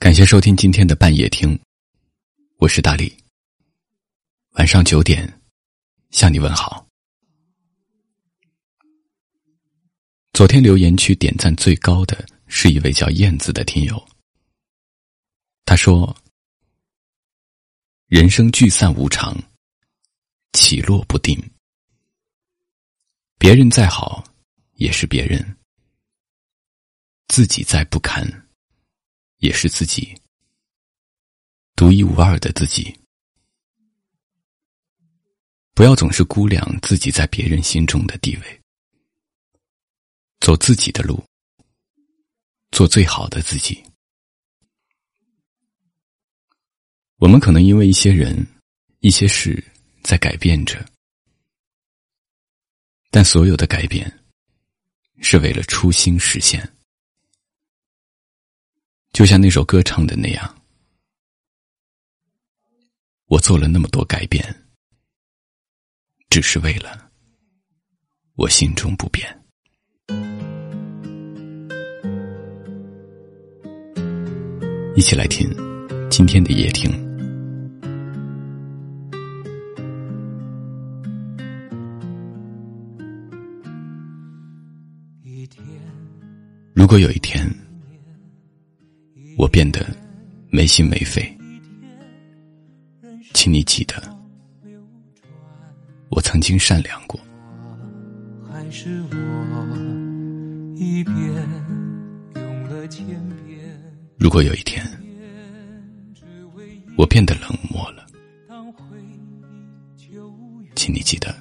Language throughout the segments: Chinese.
感谢收听今天的半夜听，我是大力。晚上九点，向你问好。昨天留言区点赞最高的是一位叫燕子的听友，他说：“人生聚散无常，起落不定，别人再好也是别人，自己再不堪。”也是自己独一无二的自己，不要总是估量自己在别人心中的地位，走自己的路，做最好的自己。我们可能因为一些人、一些事在改变着，但所有的改变是为了初心实现。就像那首歌唱的那样，我做了那么多改变，只是为了我心中不变。一起来听今天的夜听。如果有一天。我变得没心没肺，请你记得，我曾经善良过。如果有一天我变得冷漠了，请你记得，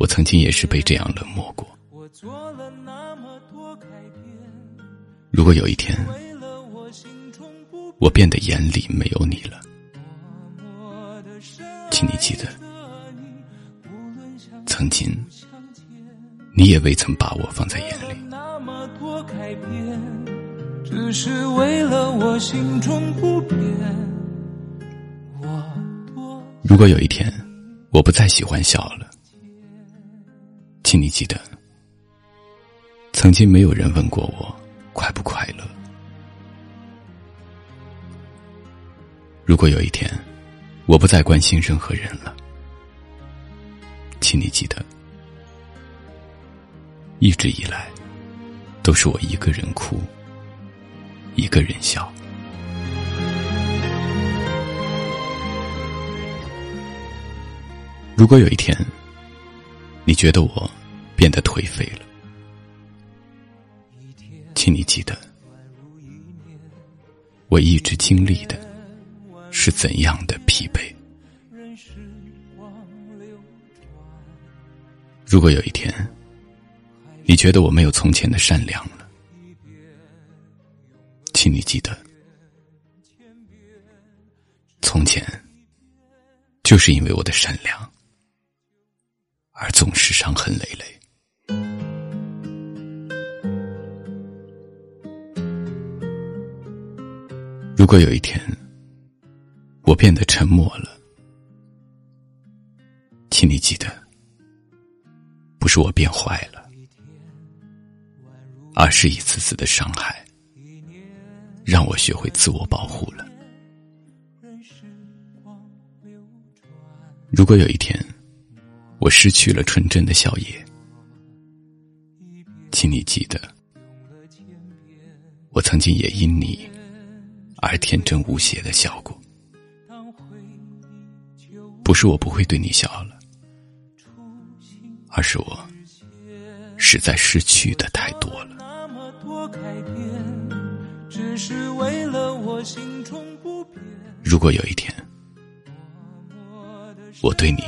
我曾经也是被这样冷漠过。如果有一天我变得眼里没有你了，请你记得，曾经你也未曾把我放在眼里。如果有一天我不再喜欢笑了，请你记得，曾经没有人问过我。快不快乐？如果有一天我不再关心任何人了，请你记得，一直以来都是我一个人哭，一个人笑。如果有一天你觉得我变得颓废了，请你记得，我一直经历的是怎样的疲惫。如果有一天，你觉得我没有从前的善良了，请你记得，从前就是因为我的善良，而总是伤痕累累。如果有一天我变得沉默了，请你记得，不是我变坏了，而是一次次的伤害，让我学会自我保护了。如果有一天我失去了纯真的笑靥，请你记得，我曾经也因你。而天真无邪的笑过，不是我不会对你笑了，而是我实在失去的太多了。如果有一天我对你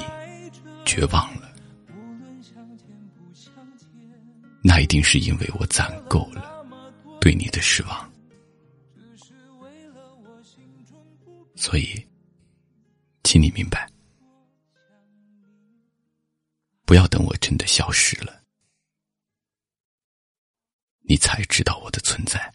绝望了，那一定是因为我攒够了对你的失望。所以，请你明白，不要等我真的消失了，你才知道我的存在。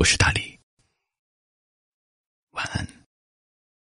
我是大力，晚安。